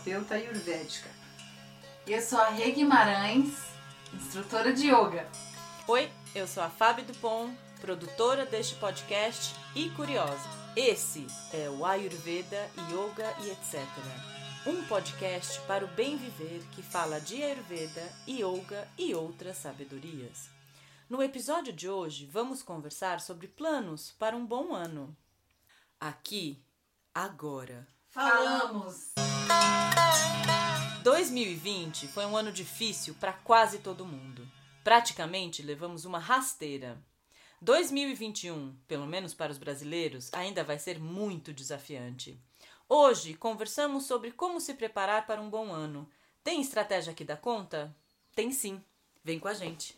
terapeuta ayurvédica. Eu sou a Rê Guimarães, instrutora de yoga. Oi, eu sou a Fábio Dupont, produtora deste podcast e curiosa. Esse é o Ayurveda, Yoga e etc. Um podcast para o bem viver que fala de Ayurveda, Yoga e outras sabedorias. No episódio de hoje, vamos conversar sobre planos para um bom ano. Aqui, agora. Falamos! 2020 foi um ano difícil para quase todo mundo. Praticamente levamos uma rasteira. 2021, pelo menos para os brasileiros, ainda vai ser muito desafiante. Hoje conversamos sobre como se preparar para um bom ano. Tem estratégia que dá conta? Tem sim. Vem com a gente.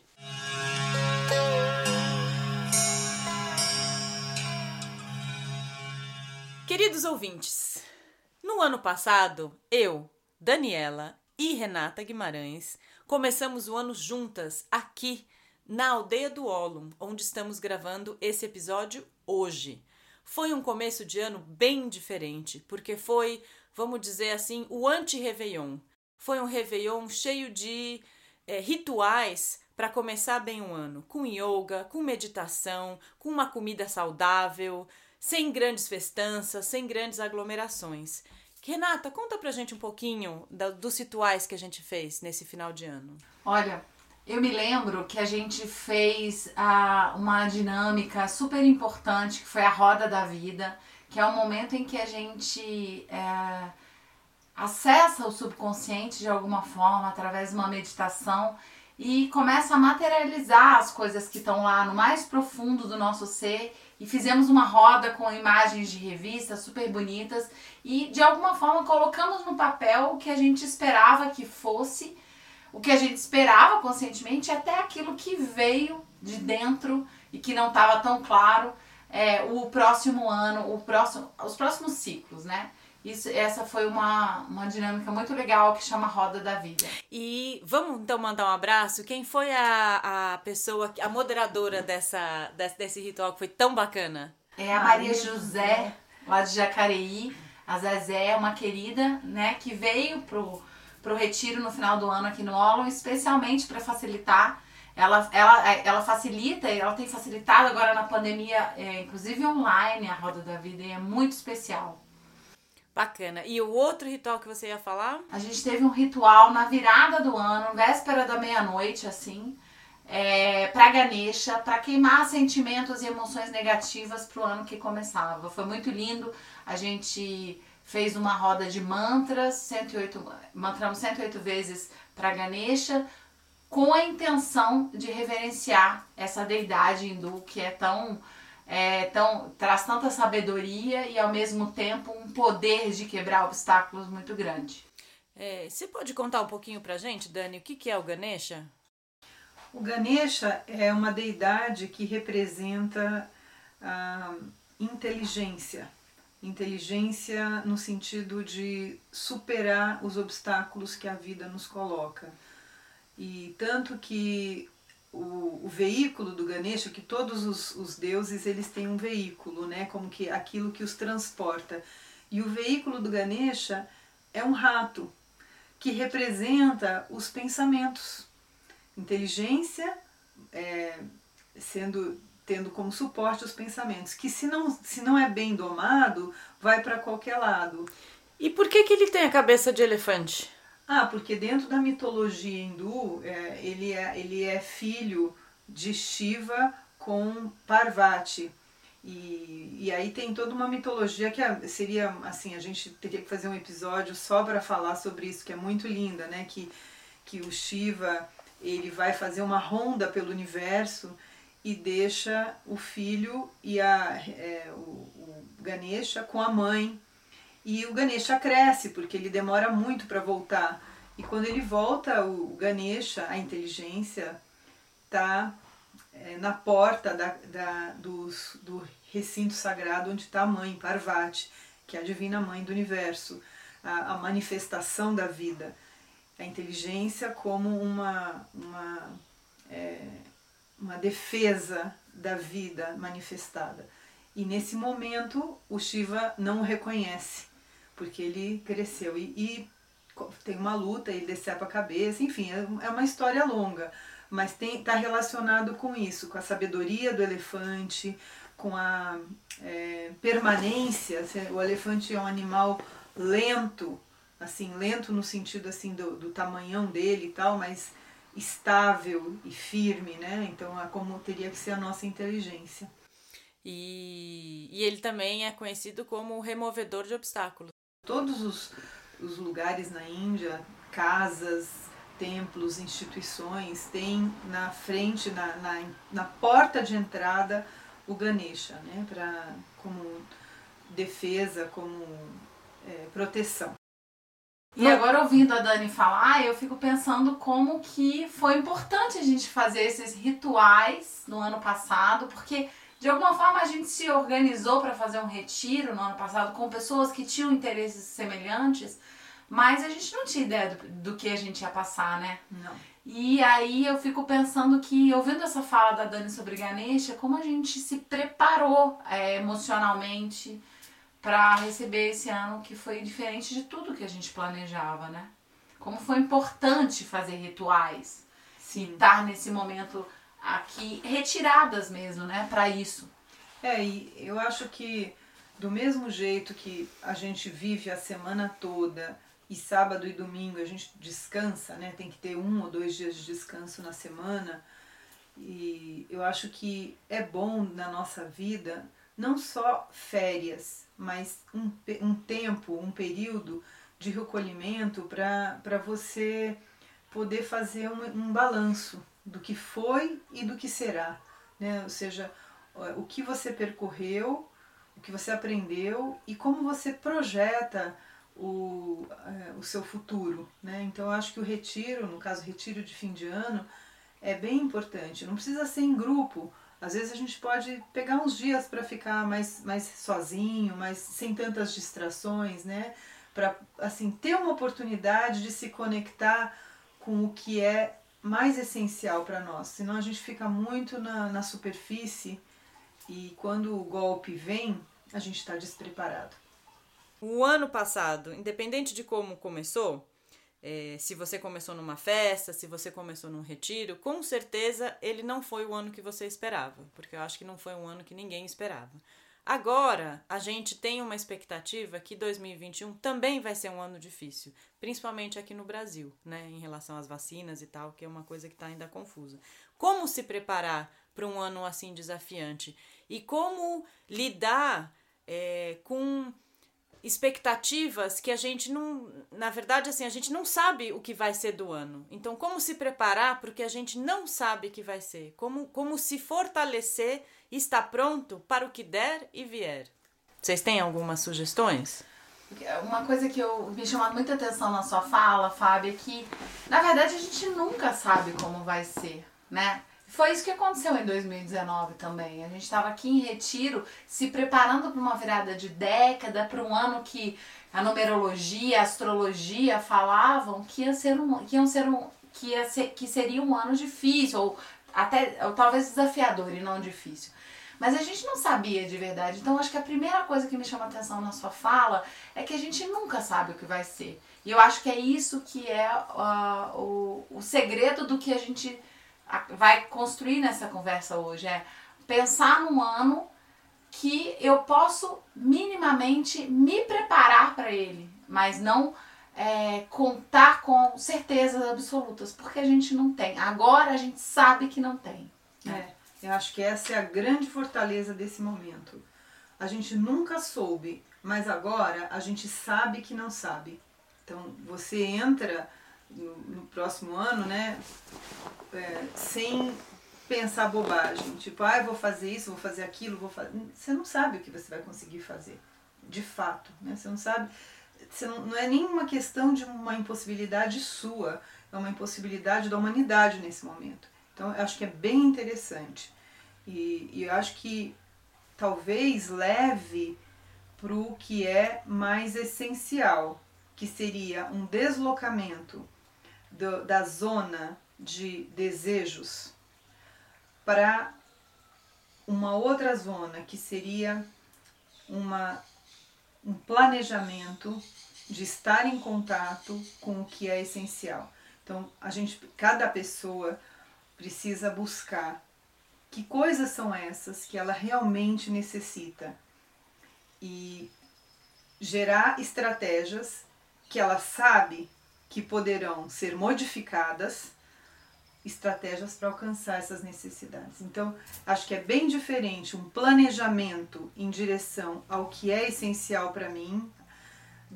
Queridos ouvintes, no ano passado, eu, Daniela e Renata Guimarães começamos o ano juntas aqui na aldeia do Olum, onde estamos gravando esse episódio hoje. Foi um começo de ano bem diferente, porque foi, vamos dizer assim, o anti-Réveillon. Foi um Réveillon cheio de é, rituais para começar bem o ano, com yoga, com meditação, com uma comida saudável, sem grandes festanças, sem grandes aglomerações. Renata, conta pra gente um pouquinho da, dos rituais que a gente fez nesse final de ano. Olha, eu me lembro que a gente fez a, uma dinâmica super importante, que foi a roda da vida, que é o momento em que a gente é, acessa o subconsciente de alguma forma através de uma meditação e começa a materializar as coisas que estão lá no mais profundo do nosso ser e fizemos uma roda com imagens de revistas super bonitas e de alguma forma colocamos no papel o que a gente esperava que fosse, o que a gente esperava conscientemente, até aquilo que veio de dentro e que não estava tão claro é, o próximo ano, o próximo, os próximos ciclos, né? Isso, essa foi uma, uma dinâmica muito legal que chama Roda da Vida. E vamos então mandar um abraço. Quem foi a, a pessoa, a moderadora dessa, desse, desse ritual que foi tão bacana? É a Maria José, lá de Jacareí. A Zezé é uma querida, né, que veio pro, pro retiro no final do ano aqui no Olo, especialmente para facilitar. Ela, ela, ela facilita, ela tem facilitado agora na pandemia, é, inclusive online, a Roda da Vida, e é muito especial. Bacana. E o outro ritual que você ia falar? A gente teve um ritual na virada do ano, véspera da meia-noite, assim, é, para Ganesha, para queimar sentimentos e emoções negativas pro ano que começava. Foi muito lindo. A gente fez uma roda de mantras, 108, mantramos 108 vezes para Ganesha, com a intenção de reverenciar essa deidade hindu que é tão é, tão, traz tanta sabedoria e ao mesmo tempo um poder de quebrar obstáculos muito grande. É, você pode contar um pouquinho pra gente, Dani, o que, que é o Ganesha? O Ganesha é uma deidade que representa a inteligência. Inteligência no sentido de superar os obstáculos que a vida nos coloca. E tanto que o, o, veículo do Ganesha, que todos os, os, deuses eles têm um veículo, né, como que aquilo que os transporta. E o veículo do Ganesha é um rato que representa os pensamentos, inteligência é, sendo tendo como suporte os pensamentos, que se não se não é bem domado vai para qualquer lado. E por que que ele tem a cabeça de elefante? Ah, porque dentro da mitologia hindu, é, ele, é, ele é filho de Shiva com Parvati. E, e aí tem toda uma mitologia que seria assim, a gente teria que fazer um episódio só para falar sobre isso, que é muito linda, né? Que, que o Shiva ele vai fazer uma ronda pelo universo e deixa o filho e a, é, o, o Ganesha com a mãe e o Ganesha cresce, porque ele demora muito para voltar. E quando ele volta, o Ganesha, a inteligência, está é, na porta da, da, dos, do recinto sagrado onde está a mãe, Parvati, que é a divina mãe do universo, a, a manifestação da vida. A inteligência como uma, uma, é, uma defesa da vida manifestada. E nesse momento o Shiva não o reconhece porque ele cresceu. E, e tem uma luta, ele decepa a cabeça, enfim, é, é uma história longa, mas está relacionado com isso, com a sabedoria do elefante, com a é, permanência. O elefante é um animal lento, assim, lento no sentido assim do, do tamanhão dele e tal, mas estável e firme, né? Então é como teria que ser a nossa inteligência. E, e ele também é conhecido como o removedor de obstáculos. Todos os, os lugares na Índia, casas, templos, instituições, têm na frente, na, na, na porta de entrada, o Ganesha, né? Pra, como defesa, como é, proteção. E agora ouvindo a Dani falar, eu fico pensando como que foi importante a gente fazer esses rituais no ano passado, porque de alguma forma a gente se organizou para fazer um retiro no ano passado com pessoas que tinham interesses semelhantes, mas a gente não tinha ideia do, do que a gente ia passar, né? Não. E aí eu fico pensando que, ouvindo essa fala da Dani sobre Ganesha, como a gente se preparou é, emocionalmente para receber esse ano que foi diferente de tudo que a gente planejava, né? Como foi importante fazer rituais, Sim. estar nesse momento aqui retiradas mesmo, né, para isso. É, e eu acho que do mesmo jeito que a gente vive a semana toda e sábado e domingo a gente descansa, né? Tem que ter um ou dois dias de descanso na semana. E eu acho que é bom na nossa vida não só férias, mas um, um tempo, um período de recolhimento para você poder fazer um, um balanço do que foi e do que será. Né? Ou seja, o que você percorreu, o que você aprendeu e como você projeta o, é, o seu futuro. Né? Então eu acho que o retiro, no caso retiro de fim de ano, é bem importante. Não precisa ser em grupo, às vezes a gente pode pegar uns dias para ficar mais, mais sozinho, mais sem tantas distrações, né? Para assim ter uma oportunidade de se conectar com o que é mais essencial para nós. Senão a gente fica muito na, na superfície e quando o golpe vem, a gente está despreparado. O ano passado, independente de como começou, é, se você começou numa festa, se você começou num retiro, com certeza ele não foi o ano que você esperava, porque eu acho que não foi um ano que ninguém esperava. Agora, a gente tem uma expectativa que 2021 também vai ser um ano difícil, principalmente aqui no Brasil, né, em relação às vacinas e tal, que é uma coisa que está ainda confusa. Como se preparar para um ano assim desafiante? E como lidar é, com expectativas que a gente não, na verdade assim, a gente não sabe o que vai ser do ano. Então, como se preparar para o que a gente não sabe que vai ser? Como como se fortalecer e estar pronto para o que der e vier? Vocês têm algumas sugestões? Uma coisa que eu me chamou muita atenção na sua fala, Fábio, é que na verdade a gente nunca sabe como vai ser, né? Foi isso que aconteceu em 2019 também. A gente estava aqui em retiro, se preparando para uma virada de década, para um ano que a numerologia, a astrologia falavam que ia ser um, que iam ser um, que ia ser, que seria um ano difícil ou até ou talvez desafiador e não difícil. Mas a gente não sabia de verdade. Então acho que a primeira coisa que me chama atenção na sua fala é que a gente nunca sabe o que vai ser. E eu acho que é isso que é uh, o, o segredo do que a gente vai construir nessa conversa hoje é pensar num ano que eu posso minimamente me preparar para ele, mas não é, contar com certezas absolutas, porque a gente não tem. Agora a gente sabe que não tem. Né? É, eu acho que essa é a grande fortaleza desse momento. A gente nunca soube, mas agora a gente sabe que não sabe. Então você entra no, próximo ano, né? É, sem pensar bobagem, tipo, ah, vou fazer isso, vou fazer aquilo, vou fazer. Você não sabe o que você vai conseguir fazer, de fato, né? Você não sabe. Você não, não é nenhuma questão de uma impossibilidade sua, é uma impossibilidade da humanidade nesse momento. Então, eu acho que é bem interessante. E, e eu acho que talvez leve para o que é mais essencial, que seria um deslocamento do, da zona de desejos para uma outra zona que seria uma, um planejamento de estar em contato com o que é essencial. Então, a gente, cada pessoa precisa buscar que coisas são essas que ela realmente necessita e gerar estratégias que ela sabe que poderão ser modificadas, estratégias para alcançar essas necessidades. Então, acho que é bem diferente um planejamento em direção ao que é essencial para mim,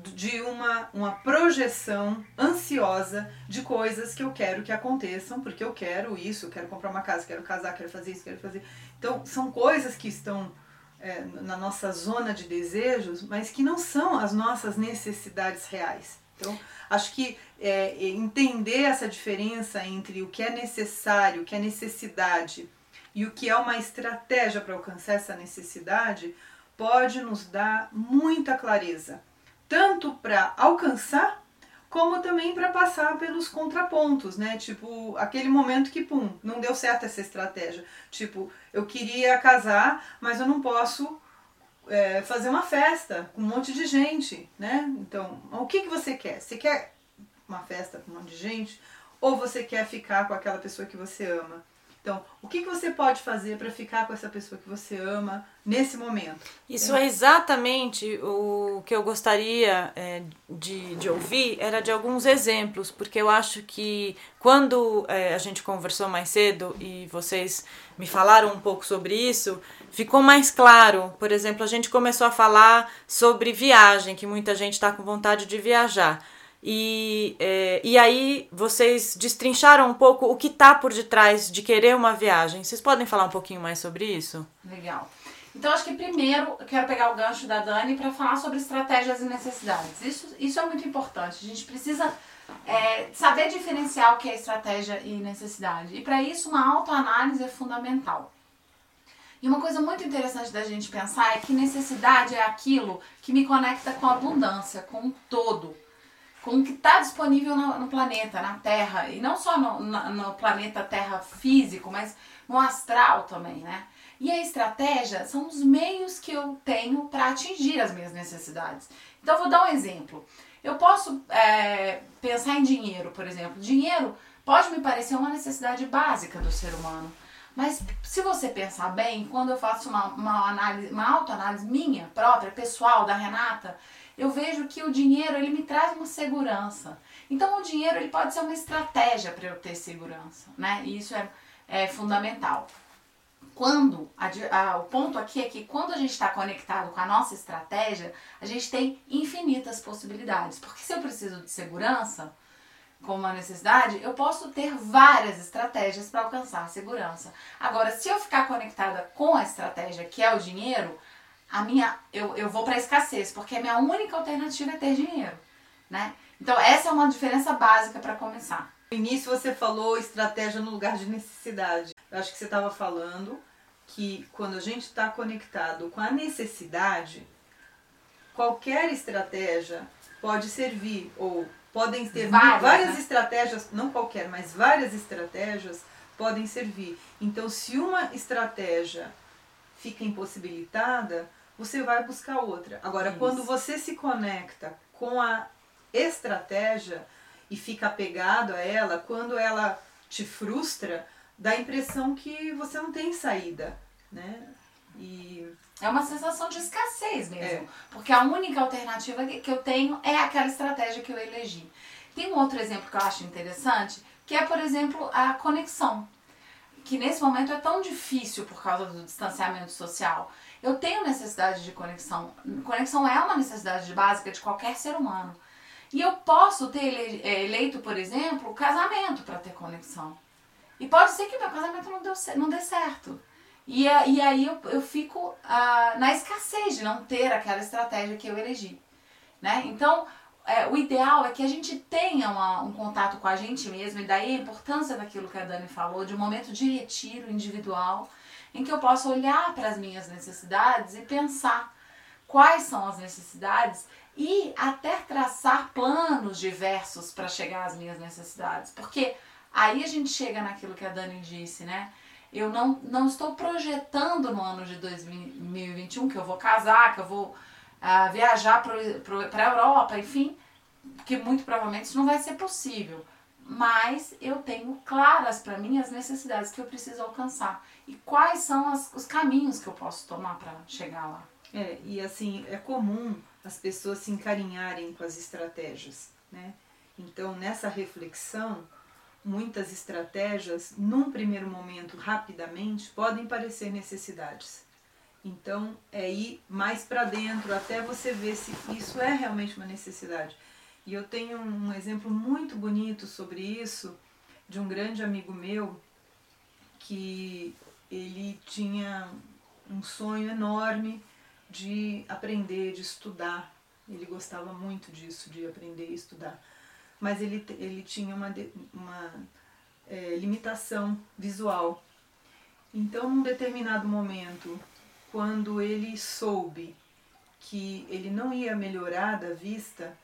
de uma, uma projeção ansiosa de coisas que eu quero que aconteçam, porque eu quero isso, eu quero comprar uma casa, quero casar, quero fazer isso, quero fazer. Então, são coisas que estão é, na nossa zona de desejos, mas que não são as nossas necessidades reais. Então, acho que é, entender essa diferença entre o que é necessário, o que é necessidade e o que é uma estratégia para alcançar essa necessidade pode nos dar muita clareza tanto para alcançar como também para passar pelos contrapontos, né? Tipo, aquele momento que, pum, não deu certo essa estratégia. Tipo, eu queria casar, mas eu não posso é, fazer uma festa com um monte de gente, né? Então, o que, que você quer? Você quer uma festa com um monte de gente? Ou você quer ficar com aquela pessoa que você ama? Então, o que, que você pode fazer para ficar com essa pessoa que você ama nesse momento? Isso é, é exatamente o que eu gostaria é, de, de ouvir, era de alguns exemplos, porque eu acho que quando é, a gente conversou mais cedo e vocês me falaram um pouco sobre isso, ficou mais claro. Por exemplo, a gente começou a falar sobre viagem, que muita gente está com vontade de viajar. E, é, e aí vocês destrincharam um pouco o que está por detrás de querer uma viagem. Vocês podem falar um pouquinho mais sobre isso? Legal. Então acho que primeiro eu quero pegar o gancho da Dani para falar sobre estratégias e necessidades. Isso, isso é muito importante. A gente precisa é, saber diferenciar o que é estratégia e necessidade. E para isso uma autoanálise é fundamental. E uma coisa muito interessante da gente pensar é que necessidade é aquilo que me conecta com a abundância, com o todo com o que está disponível no, no, planeta, na Terra, e não só no, no, planeta Terra físico, mas no astral também, né? E a estratégia são os meios que eu tenho para atingir as minhas necessidades. Então, vou dar um exemplo. Eu posso é, pensar em dinheiro, por exemplo. Dinheiro pode me parecer uma necessidade básica do ser humano. Mas se você pensar bem, quando eu faço uma, uma, análise, uma autoanálise minha própria, pessoal, da Renata, eu vejo que o dinheiro ele me traz uma segurança. Então o dinheiro ele pode ser uma estratégia para eu ter segurança, né? E isso é, é fundamental. Quando a, a, o ponto aqui é que quando a gente está conectado com a nossa estratégia, a gente tem infinitas possibilidades. Porque se eu preciso de segurança, como uma necessidade, eu posso ter várias estratégias para alcançar a segurança. Agora, se eu ficar conectada com a estratégia que é o dinheiro, a minha eu, eu vou para escassez, porque a minha única alternativa é ter dinheiro, né? Então essa é uma diferença básica para começar. No início você falou estratégia no lugar de necessidade. Eu acho que você estava falando que quando a gente está conectado com a necessidade, qualquer estratégia pode servir ou podem ter várias, várias né? estratégias, não qualquer, mas várias estratégias podem servir. Então, se uma estratégia fica impossibilitada, você vai buscar outra. Agora, Isso. quando você se conecta com a estratégia e fica apegado a ela, quando ela te frustra, dá a impressão que você não tem saída, né? E é uma sensação de escassez mesmo, é. porque a única alternativa que eu tenho é aquela estratégia que eu elegi. Tem um outro exemplo que eu acho interessante, que é, por exemplo, a conexão, que nesse momento é tão difícil por causa do distanciamento social. Eu tenho necessidade de conexão. Conexão é uma necessidade básica de qualquer ser humano. E eu posso ter é, eleito, por exemplo, casamento para ter conexão. E pode ser que meu casamento não, deu, não dê certo. E, e aí eu, eu fico ah, na escassez de não ter aquela estratégia que eu elegi. Né? Então, é, o ideal é que a gente tenha uma, um contato com a gente mesmo, e daí a importância daquilo que a Dani falou, de um momento de retiro individual, em que eu possa olhar para as minhas necessidades e pensar quais são as necessidades e até traçar planos diversos para chegar às minhas necessidades. Porque aí a gente chega naquilo que a Dani disse, né? Eu não, não estou projetando no ano de 2021 que eu vou casar, que eu vou uh, viajar para a Europa, enfim, que muito provavelmente isso não vai ser possível. Mas eu tenho claras para mim as necessidades que eu preciso alcançar e quais são as, os caminhos que eu posso tomar para chegar lá. É, e assim, é comum as pessoas se encarinharem com as estratégias, né? Então, nessa reflexão, muitas estratégias, num primeiro momento, rapidamente, podem parecer necessidades. Então, é ir mais para dentro até você ver se isso é realmente uma necessidade. E eu tenho um exemplo muito bonito sobre isso de um grande amigo meu que ele tinha um sonho enorme de aprender, de estudar. Ele gostava muito disso, de aprender e estudar. Mas ele, ele tinha uma, uma é, limitação visual. Então, num determinado momento, quando ele soube que ele não ia melhorar da vista,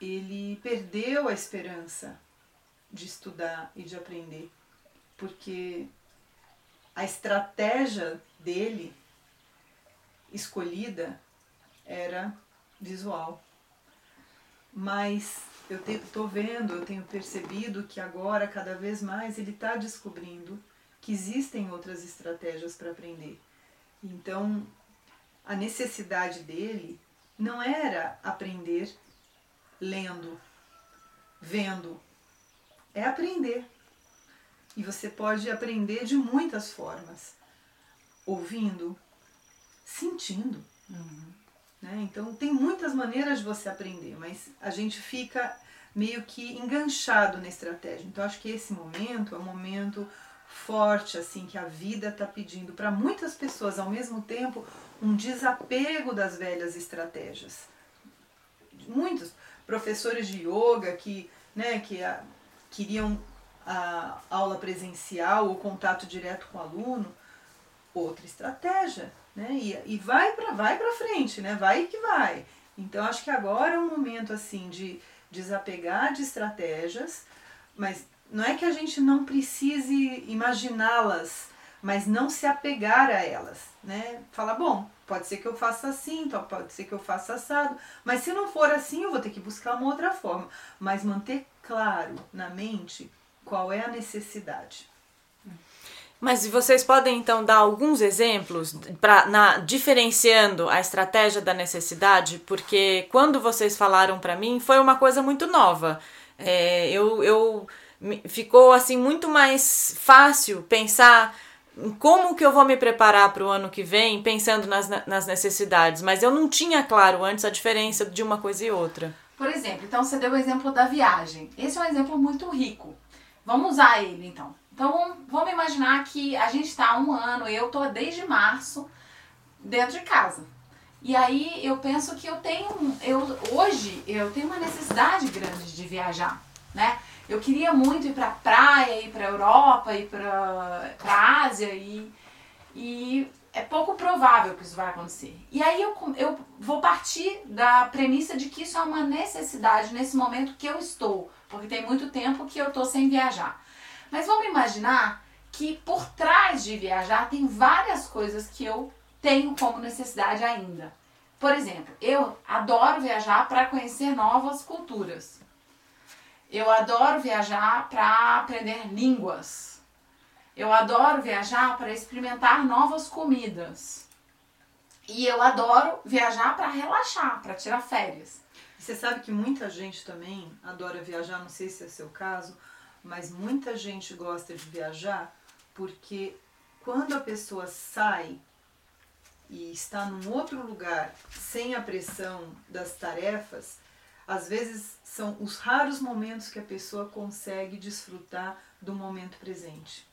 ele perdeu a esperança de estudar e de aprender, porque a estratégia dele escolhida era visual. Mas eu estou vendo, eu tenho percebido que agora, cada vez mais, ele está descobrindo que existem outras estratégias para aprender. Então, a necessidade dele não era aprender lendo, vendo, é aprender. E você pode aprender de muitas formas: ouvindo, sentindo. Uhum. Né? Então, tem muitas maneiras de você aprender, mas a gente fica meio que enganchado na estratégia. Então, acho que esse momento é um momento forte assim que a vida está pedindo para muitas pessoas ao mesmo tempo um desapego das velhas estratégias. Muitos professores de yoga que, né, que a, queriam a aula presencial ou contato direto com o aluno, outra estratégia, né? E, e vai para vai para frente, né? Vai que vai. Então acho que agora é um momento assim de desapegar de estratégias, mas não é que a gente não precise imaginá-las, mas não se apegar a elas, né? Falar, bom, pode ser que eu faça assim, então pode ser que eu faça assado, mas se não for assim, eu vou ter que buscar uma outra forma, mas manter claro na mente qual é a necessidade. Mas vocês podem então dar alguns exemplos para na diferenciando a estratégia da necessidade, porque quando vocês falaram para mim foi uma coisa muito nova. É, eu, eu ficou assim muito mais fácil pensar como que eu vou me preparar para o ano que vem pensando nas, nas necessidades, mas eu não tinha claro antes a diferença de uma coisa e outra. Por exemplo, então você deu o exemplo da viagem. Esse é um exemplo muito rico. Vamos usar ele então. Então vamos imaginar que a gente está um ano, eu tô desde março dentro de casa. E aí eu penso que eu tenho, eu hoje eu tenho uma necessidade grande de viajar, né? Eu queria muito ir pra praia, ir pra Europa, ir pra, pra Ásia e, e é pouco provável que isso vai acontecer. E aí eu, eu vou partir da premissa de que isso é uma necessidade nesse momento que eu estou, porque tem muito tempo que eu estou sem viajar. Mas vamos imaginar que por trás de viajar tem várias coisas que eu tenho como necessidade ainda. Por exemplo, eu adoro viajar para conhecer novas culturas. Eu adoro viajar para aprender línguas. Eu adoro viajar para experimentar novas comidas. E eu adoro viajar para relaxar, para tirar férias. Você sabe que muita gente também adora viajar, não sei se é seu caso, mas muita gente gosta de viajar porque quando a pessoa sai e está num outro lugar sem a pressão das tarefas, às vezes são os raros momentos que a pessoa consegue desfrutar do momento presente.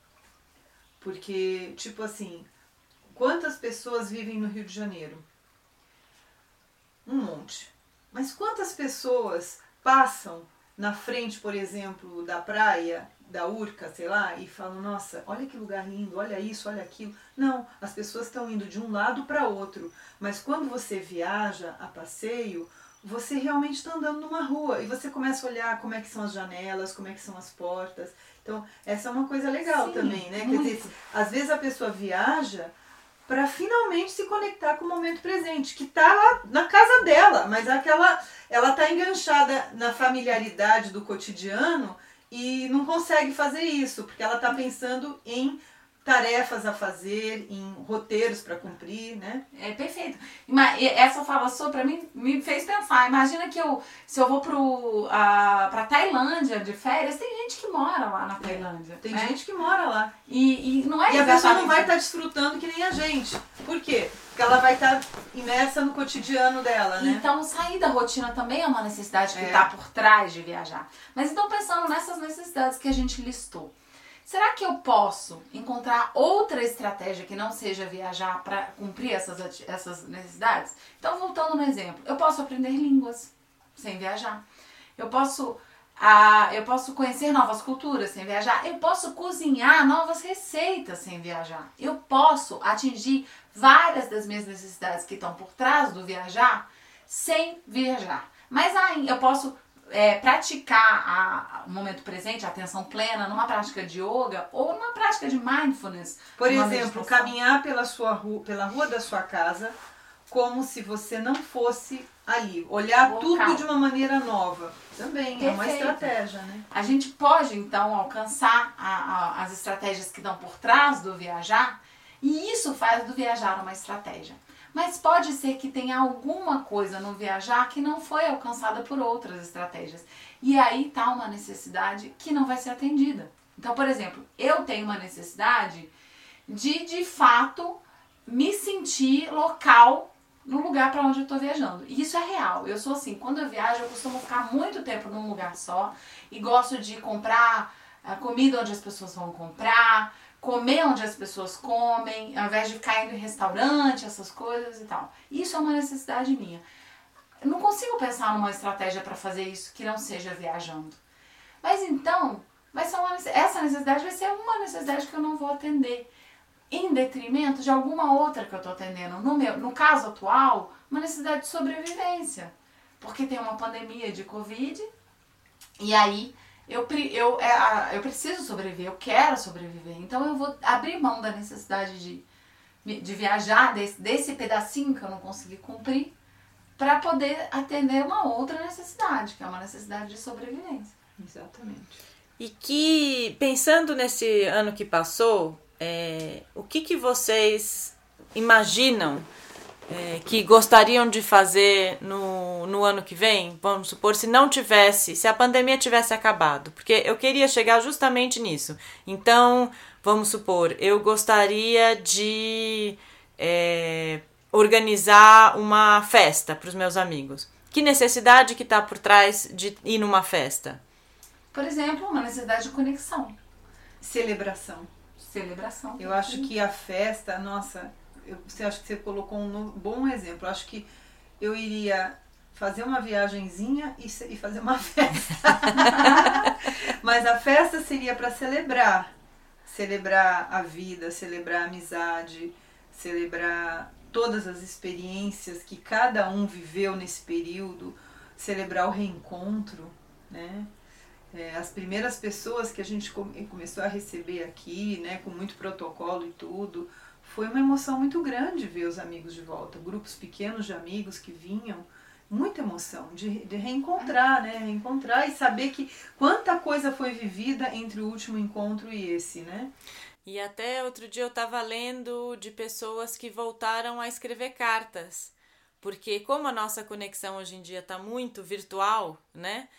Porque, tipo assim, quantas pessoas vivem no Rio de Janeiro? Um monte. Mas quantas pessoas passam na frente, por exemplo, da praia, da Urca, sei lá, e falam: Nossa, olha que lugar lindo, olha isso, olha aquilo. Não, as pessoas estão indo de um lado para outro. Mas quando você viaja a passeio, você realmente está andando numa rua e você começa a olhar como é que são as janelas, como é que são as portas. Então, essa é uma coisa legal Sim, também, né? Muito. Quer dizer, às vezes a pessoa viaja para finalmente se conectar com o momento presente, que está lá na casa dela, mas aquela ela está enganchada na familiaridade do cotidiano e não consegue fazer isso, porque ela está pensando em tarefas a fazer, em roteiros para cumprir, né? É perfeito. Essa fala sua para mim me fez pensar. Imagina que eu, se eu vou pro para Tailândia de férias, tem gente que mora lá na Tailândia. Tem né? gente que mora lá. E, e não é E a pessoa não vai estar tá desfrutando que nem a gente. Por quê? Porque ela vai estar tá imersa no cotidiano dela, né? Então, sair da rotina também é uma necessidade que está é. por trás de viajar. Mas então, pensando nessas necessidades que a gente listou. Será que eu posso encontrar outra estratégia que não seja viajar para cumprir essas, essas necessidades? Então, voltando no exemplo, eu posso aprender línguas sem viajar. Eu posso, ah, eu posso conhecer novas culturas sem viajar. Eu posso cozinhar novas receitas sem viajar. Eu posso atingir várias das minhas necessidades que estão por trás do viajar sem viajar. Mas aí eu posso é, praticar o momento presente, a atenção plena, numa prática de yoga ou numa prática de mindfulness. Por exemplo, meditação. caminhar pela, sua rua, pela rua da sua casa como se você não fosse ali. Olhar tudo de uma maneira nova. Também Perfeito. é uma estratégia, né? A gente pode, então, alcançar a, a, as estratégias que estão por trás do viajar e isso faz do viajar uma estratégia. Mas pode ser que tenha alguma coisa no viajar que não foi alcançada por outras estratégias. E aí está uma necessidade que não vai ser atendida. Então, por exemplo, eu tenho uma necessidade de de fato me sentir local no lugar para onde eu estou viajando. E isso é real. Eu sou assim, quando eu viajo, eu costumo ficar muito tempo num lugar só e gosto de comprar a comida onde as pessoas vão comprar, comer onde as pessoas comem, ao invés de ficar indo em restaurante, essas coisas e tal. Isso é uma necessidade minha. Eu não consigo pensar numa estratégia para fazer isso que não seja viajando. Mas então, vai ser uma, essa necessidade vai ser uma necessidade que eu não vou atender, em detrimento de alguma outra que eu estou atendendo. No, meu, no caso atual, uma necessidade de sobrevivência. Porque tem uma pandemia de Covid, e aí eu, eu, é, eu preciso sobreviver, eu quero sobreviver. Então eu vou abrir mão da necessidade de, de viajar, desse, desse pedacinho que eu não consegui cumprir, para poder atender uma outra necessidade, que é uma necessidade de sobrevivência. Exatamente. E que, pensando nesse ano que passou, é, o que, que vocês imaginam é, que gostariam de fazer no, no ano que vem, vamos supor, se não tivesse, se a pandemia tivesse acabado, porque eu queria chegar justamente nisso. Então, vamos supor, eu gostaria de é, organizar uma festa para os meus amigos. Que necessidade que está por trás de ir numa festa? Por exemplo, uma necessidade de conexão. Celebração. Celebração. Eu acho que a festa, nossa, eu, você acha que você colocou um bom exemplo. Eu acho que eu iria fazer uma viagenzinha e, e fazer uma festa. Mas a festa seria para celebrar. Celebrar a vida, celebrar a amizade, celebrar todas as experiências que cada um viveu nesse período, celebrar o reencontro, né? É, as primeiras pessoas que a gente come, começou a receber aqui, né, com muito protocolo e tudo, foi uma emoção muito grande ver os amigos de volta, grupos pequenos de amigos que vinham, muita emoção de, de reencontrar, né? Reencontrar e saber que quanta coisa foi vivida entre o último encontro e esse, né? E até outro dia eu estava lendo de pessoas que voltaram a escrever cartas, porque como a nossa conexão hoje em dia está muito virtual, né?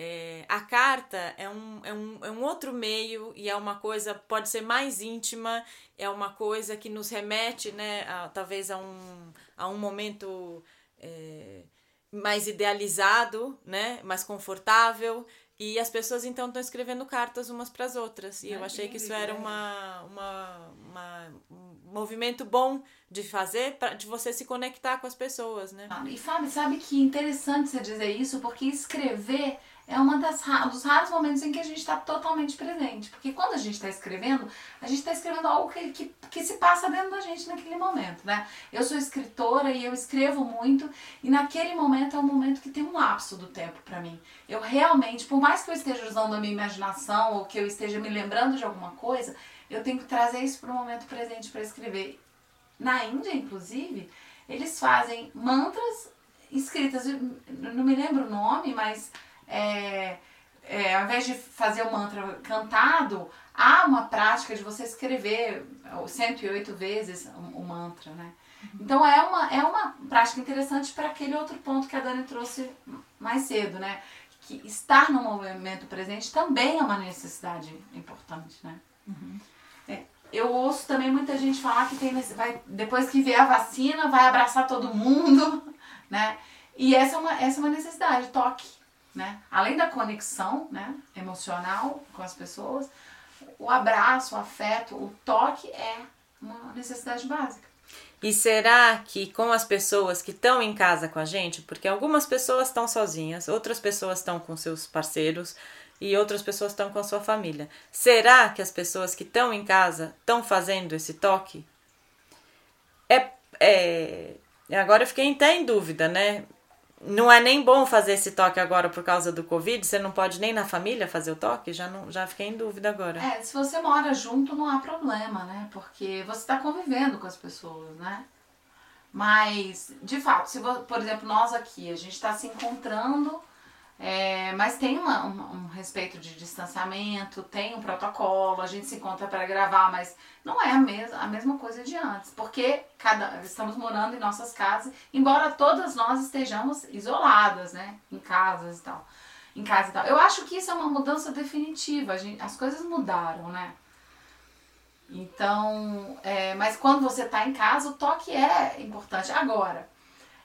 É, a carta é um, é, um, é um outro meio e é uma coisa, pode ser mais íntima, é uma coisa que nos remete, né, a, talvez a um, a um momento é, mais idealizado, né, mais confortável. E as pessoas então estão escrevendo cartas umas para as outras. E eu achei que isso era uma, uma, uma, um movimento bom de fazer, pra, de você se conectar com as pessoas, né? E Fábio, sabe que interessante você dizer isso, porque escrever é um dos raros momentos em que a gente está totalmente presente. Porque quando a gente está escrevendo, a gente está escrevendo algo que, que, que, se passa dentro da gente naquele momento, né? Eu sou escritora e eu escrevo muito, e naquele momento é um momento que tem um lapso do tempo para mim. Eu realmente, por mais que eu esteja usando a minha imaginação ou que eu esteja me lembrando de alguma coisa, eu tenho que trazer isso para o momento presente para escrever. na Índia, inclusive, eles fazem mantras escritas, não me lembro o nome, mas é, é, ao invés de fazer o mantra cantado, há uma prática de você escrever 108 vezes o, o mantra, né? Então é uma, é uma prática interessante para aquele outro ponto que a Dani trouxe mais cedo, né? Que estar no momento presente também é uma necessidade importante, né? Uhum. É, eu ouço também muita gente falar que tem vai, depois que vier a vacina vai abraçar todo mundo, né? E essa é uma, essa é uma necessidade, toque, né? Além da conexão, né, emocional com as pessoas, o abraço, o afeto, o toque é uma necessidade básica. E será que com as pessoas que estão em casa com a gente, porque algumas pessoas estão sozinhas, outras pessoas estão com seus parceiros e outras pessoas estão com a sua família, será que as pessoas que estão em casa estão fazendo esse toque? É, é, agora eu fiquei até em dúvida, né? Não é nem bom fazer esse toque agora por causa do Covid? Você não pode nem na família fazer o toque? Já, não, já fiquei em dúvida agora. É, se você mora junto não há problema, né? Porque você está convivendo com as pessoas, né? Mas, de fato, se por exemplo, nós aqui, a gente está se encontrando é, mas tem uma, um, um, respeito de distanciamento, tem um protocolo, a gente se encontra para gravar, mas não é a, mes a mesma coisa de antes, porque cada, estamos morando em nossas casas, embora todas nós estejamos isoladas, né, em casas e tal. Em casa e tal. Eu acho que isso é uma mudança definitiva, gente, as coisas mudaram, né? Então, é, mas quando você está em casa, o toque é importante. Agora,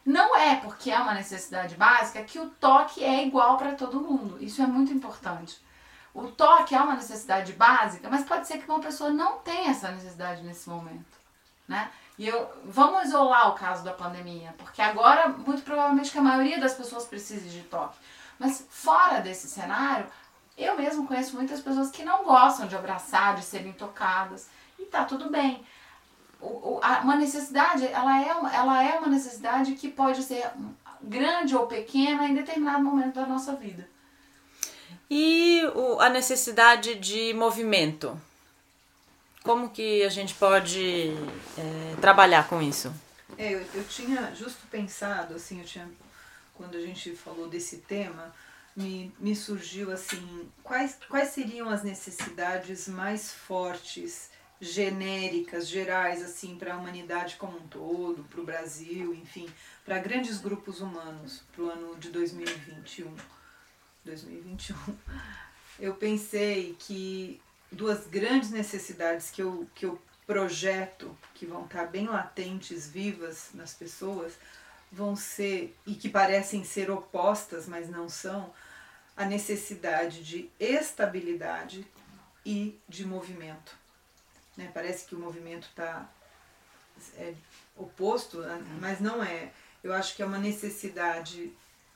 não é porque é uma necessidade básica que o toque é igual para todo mundo. Isso é muito importante. O toque é uma necessidade básica, mas pode ser que uma pessoa não tenha essa necessidade nesse momento, né? E eu, vamos isolar o caso da pandemia, porque agora muito provavelmente que a maioria das pessoas precise de toque. Mas fora desse cenário, eu mesmo conheço muitas pessoas que não gostam de abraçar, de serem tocadas, e tá tudo bem uma necessidade, ela é uma, ela é uma necessidade que pode ser grande ou pequena em determinado momento da nossa vida. E o, a necessidade de movimento? Como que a gente pode é, trabalhar com isso? É, eu, eu tinha justo pensado, assim, eu tinha, quando a gente falou desse tema, me, me surgiu assim, quais, quais seriam as necessidades mais fortes genéricas, gerais, assim, para a humanidade como um todo, para o Brasil, enfim, para grandes grupos humanos, para o ano de 2021. 2021. Eu pensei que duas grandes necessidades que eu, que eu projeto, que vão estar bem latentes, vivas nas pessoas, vão ser, e que parecem ser opostas, mas não são, a necessidade de estabilidade e de movimento. Né? Parece que o movimento está é, oposto, né? uhum. mas não é. Eu acho que é uma necessidade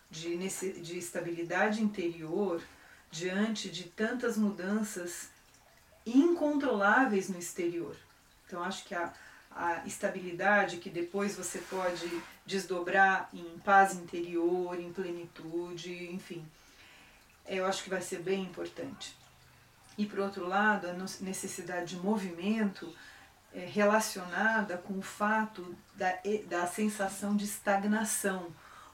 de, de estabilidade interior diante de tantas mudanças incontroláveis no exterior. Então, acho que a, a estabilidade que depois você pode desdobrar em paz interior, em plenitude, enfim, eu acho que vai ser bem importante. E, por outro lado, a necessidade de movimento é relacionada com o fato da, da sensação de estagnação,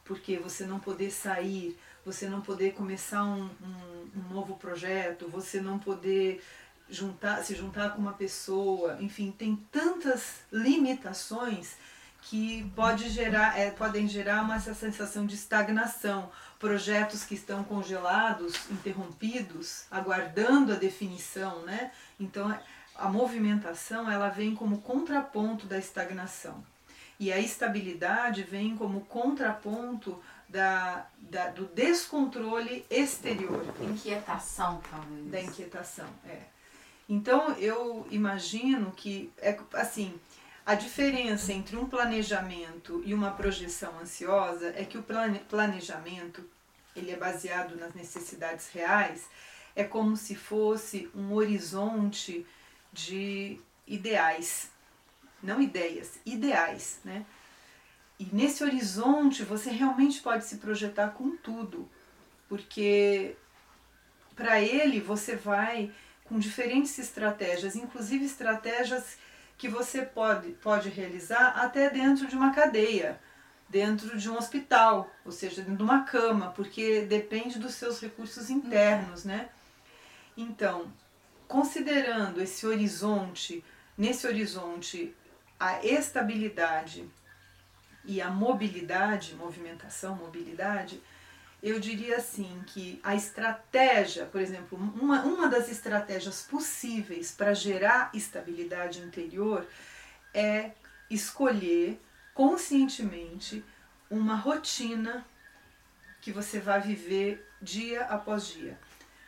porque você não poder sair, você não poder começar um, um, um novo projeto, você não poder juntar, se juntar com uma pessoa, enfim, tem tantas limitações que pode gerar, é, podem gerar uma essa sensação de estagnação, projetos que estão congelados, interrompidos, aguardando a definição, né? Então a movimentação ela vem como contraponto da estagnação e a estabilidade vem como contraponto da, da, do descontrole exterior. Inquietação, talvez. Da inquietação, é. Então eu imagino que é assim a diferença entre um planejamento e uma projeção ansiosa é que o planejamento, ele é baseado nas necessidades reais, é como se fosse um horizonte de ideais, não ideias, ideais, né? E nesse horizonte você realmente pode se projetar com tudo, porque para ele você vai com diferentes estratégias, inclusive estratégias que você pode, pode realizar até dentro de uma cadeia, dentro de um hospital, ou seja, dentro de uma cama, porque depende dos seus recursos internos, né? Então, considerando esse horizonte, nesse horizonte a estabilidade e a mobilidade, movimentação, mobilidade, eu diria assim que a estratégia, por exemplo, uma, uma das estratégias possíveis para gerar estabilidade interior é escolher conscientemente uma rotina que você vai viver dia após dia.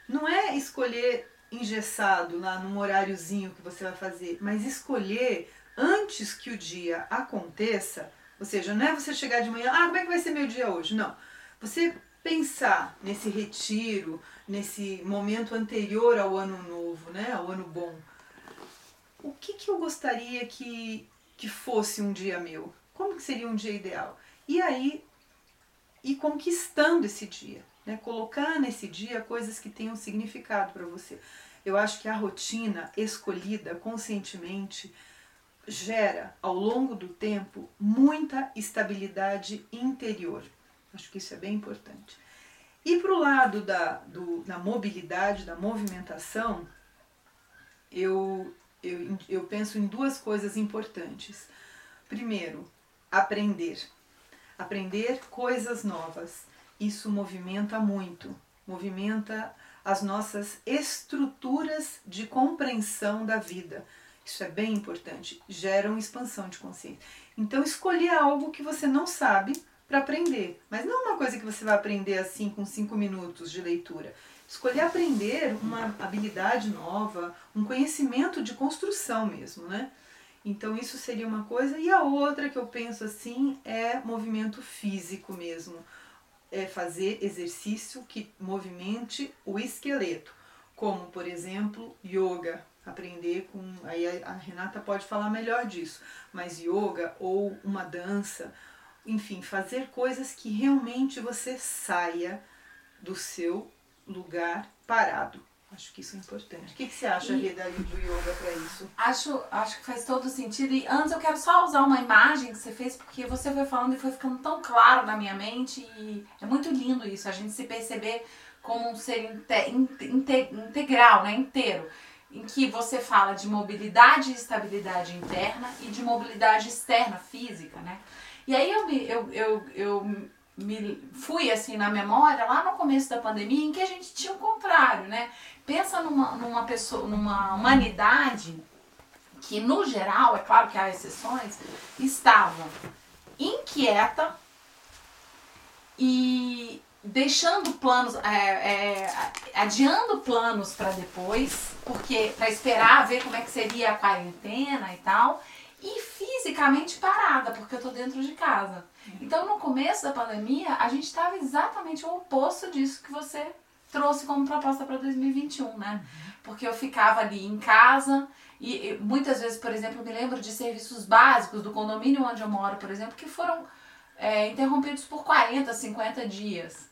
Não é escolher engessado lá num horáriozinho que você vai fazer, mas escolher antes que o dia aconteça, ou seja, não é você chegar de manhã, ah, como é que vai ser meu dia hoje? Não. Você pensar nesse retiro, nesse momento anterior ao ano novo, né, ao ano bom. O que, que eu gostaria que, que fosse um dia meu? Como que seria um dia ideal? E aí, ir conquistando esse dia, né? colocar nesse dia coisas que tenham significado para você. Eu acho que a rotina escolhida conscientemente gera, ao longo do tempo, muita estabilidade interior. Acho que isso é bem importante. E para o lado da, do, da mobilidade, da movimentação, eu, eu, eu penso em duas coisas importantes. Primeiro, aprender. Aprender coisas novas. Isso movimenta muito, movimenta as nossas estruturas de compreensão da vida. Isso é bem importante, gera uma expansão de consciência. Então, escolher algo que você não sabe para aprender. Mas não uma coisa que você vai aprender assim com cinco minutos de leitura. Escolher aprender uma habilidade nova, um conhecimento de construção mesmo, né? Então isso seria uma coisa. E a outra que eu penso assim é movimento físico mesmo. É fazer exercício que movimente o esqueleto. Como, por exemplo, yoga. Aprender com. Aí a Renata pode falar melhor disso. Mas yoga ou uma dança enfim, fazer coisas que realmente você saia do seu lugar parado. Acho que isso é importante. O que, que você acha, e... Reda, do yoga para isso? Acho, acho que faz todo sentido. E antes eu quero só usar uma imagem que você fez, porque você foi falando e foi ficando tão claro na minha mente. E é muito lindo isso, a gente se perceber como um ser inte, inte, integral, né, inteiro. Em que você fala de mobilidade e estabilidade interna e de mobilidade externa, física, né? E aí eu me, eu, eu, eu me fui assim na memória lá no começo da pandemia em que a gente tinha o contrário, né? Pensa numa, numa pessoa, numa humanidade que no geral, é claro que há exceções, estava inquieta e deixando planos, é, é, adiando planos para depois, porque para esperar ver como é que seria a quarentena e tal e fisicamente parada, porque eu tô dentro de casa. Então, no começo da pandemia, a gente estava exatamente o oposto disso que você trouxe como proposta para 2021, né? Porque eu ficava ali em casa e, e muitas vezes, por exemplo, me lembro de serviços básicos do condomínio onde eu moro, por exemplo, que foram é, interrompidos por 40, 50 dias.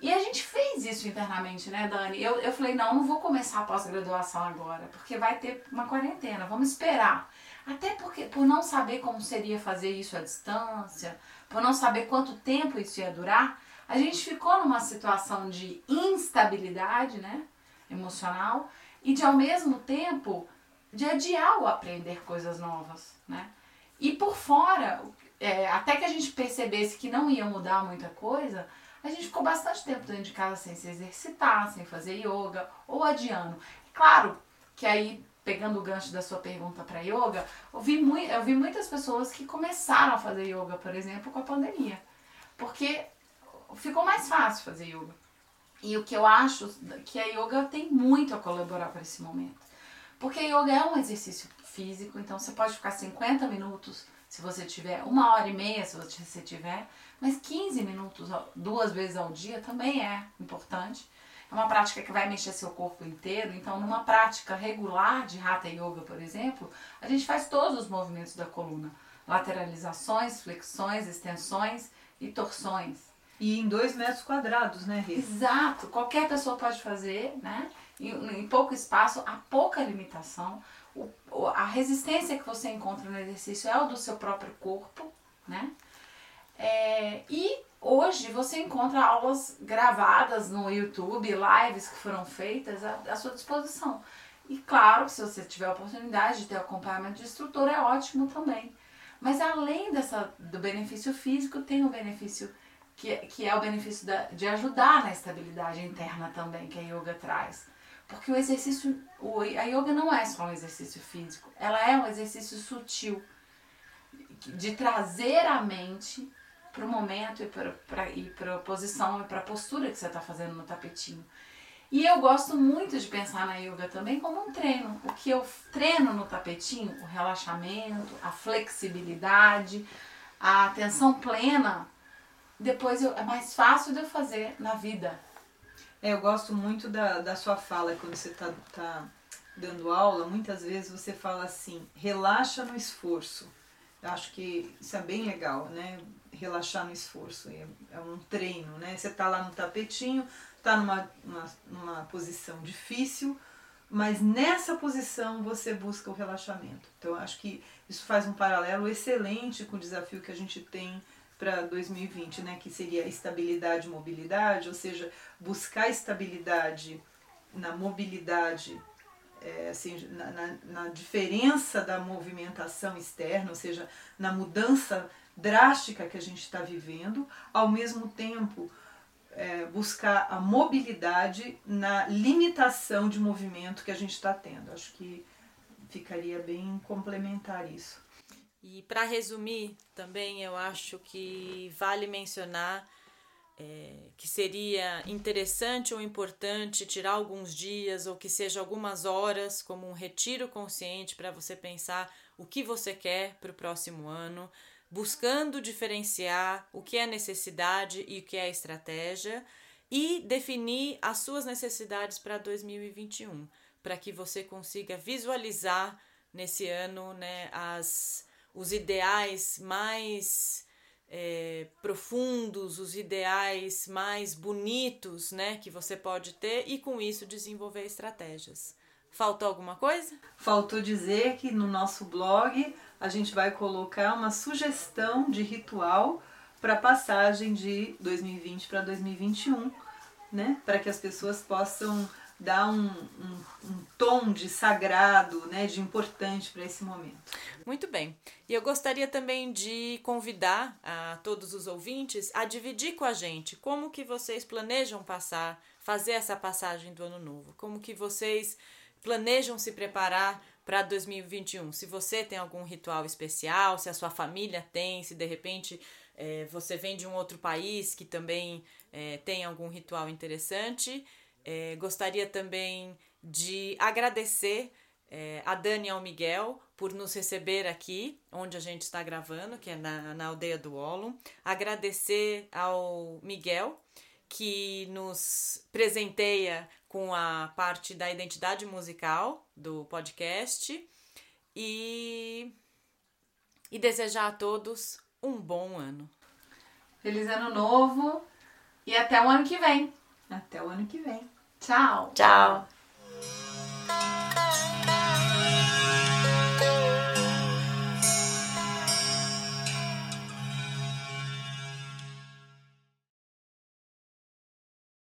E a gente fez isso internamente, né, Dani? Eu, eu falei, não, não vou começar a pós-graduação agora, porque vai ter uma quarentena, vamos esperar. Até porque, por não saber como seria fazer isso à distância, por não saber quanto tempo isso ia durar, a gente ficou numa situação de instabilidade, né, emocional, e de ao mesmo tempo de adiar o aprender coisas novas, né? E por fora, é, até que a gente percebesse que não ia mudar muita coisa, a gente ficou bastante tempo dentro de casa sem se exercitar, sem fazer yoga ou adiando. Claro que aí pegando o gancho da sua pergunta para yoga, eu vi, eu vi muitas pessoas que começaram a fazer yoga, por exemplo, com a pandemia. Porque ficou mais fácil fazer yoga. E o que eu acho que a yoga tem muito a colaborar para esse momento. Porque yoga é um exercício físico, então você pode ficar 50 minutos se você tiver, uma hora e meia se você tiver, mas 15 minutos duas vezes ao dia também é importante. É uma prática que vai mexer seu corpo inteiro. Então, numa prática regular de Hatha Yoga, por exemplo, a gente faz todos os movimentos da coluna: lateralizações, flexões, extensões e torções. E em dois metros quadrados, né, Rita? Exato. Qualquer pessoa pode fazer, né? Em, em pouco espaço, há pouca limitação. o, a resistência que você encontra no exercício é o do seu próprio corpo, né? É, e hoje você encontra aulas gravadas no YouTube, lives que foram feitas à, à sua disposição. E claro, se você tiver a oportunidade de ter acompanhamento de instrutor, é ótimo também. Mas além dessa, do benefício físico, tem o benefício que, que é o benefício da, de ajudar na estabilidade interna também que a yoga traz. Porque o exercício, o, a yoga não é só um exercício físico, ela é um exercício sutil de trazer a mente para o momento e para a posição e para a postura que você está fazendo no tapetinho. E eu gosto muito de pensar na yoga também como um treino. O que eu treino no tapetinho, o relaxamento, a flexibilidade, a atenção plena, depois eu, é mais fácil de eu fazer na vida. É, eu gosto muito da, da sua fala quando você está tá dando aula. Muitas vezes você fala assim: relaxa no esforço. Eu acho que isso é bem legal, né? Relaxar no esforço. É, é um treino, né? Você está lá no tapetinho, está numa, numa, numa posição difícil, mas nessa posição você busca o relaxamento. Então acho que isso faz um paralelo excelente com o desafio que a gente tem para 2020, né, que seria estabilidade e mobilidade, ou seja, buscar estabilidade na mobilidade, é, assim, na, na, na diferença da movimentação externa, ou seja, na mudança drástica que a gente está vivendo, ao mesmo tempo é, buscar a mobilidade na limitação de movimento que a gente está tendo. Acho que ficaria bem complementar isso. E para resumir, também eu acho que vale mencionar é, que seria interessante ou importante tirar alguns dias ou que seja algumas horas como um retiro consciente para você pensar o que você quer para o próximo ano, buscando diferenciar o que é necessidade e o que é estratégia e definir as suas necessidades para 2021, para que você consiga visualizar nesse ano né, as, os ideais mais é, profundos, os ideais mais bonitos né, que você pode ter e com isso desenvolver estratégias. Faltou alguma coisa? Faltou dizer que no nosso blog a gente vai colocar uma sugestão de ritual para passagem de 2020 para 2021, né? Para que as pessoas possam dar um, um, um, tom de sagrado, né, de importante para esse momento. Muito bem. E eu gostaria também de convidar a todos os ouvintes a dividir com a gente como que vocês planejam passar, fazer essa passagem do ano novo, como que vocês planejam se preparar para 2021. Se você tem algum ritual especial, se a sua família tem, se de repente é, você vem de um outro país que também é, tem algum ritual interessante. É, gostaria também de agradecer é, a Dani e ao Miguel por nos receber aqui, onde a gente está gravando, que é na, na aldeia do Olo. Agradecer ao Miguel, que nos presenteia com a parte da identidade musical do podcast e, e desejar a todos um bom ano. Feliz ano novo e até o ano que vem. Até o ano que vem. Tchau. Tchau.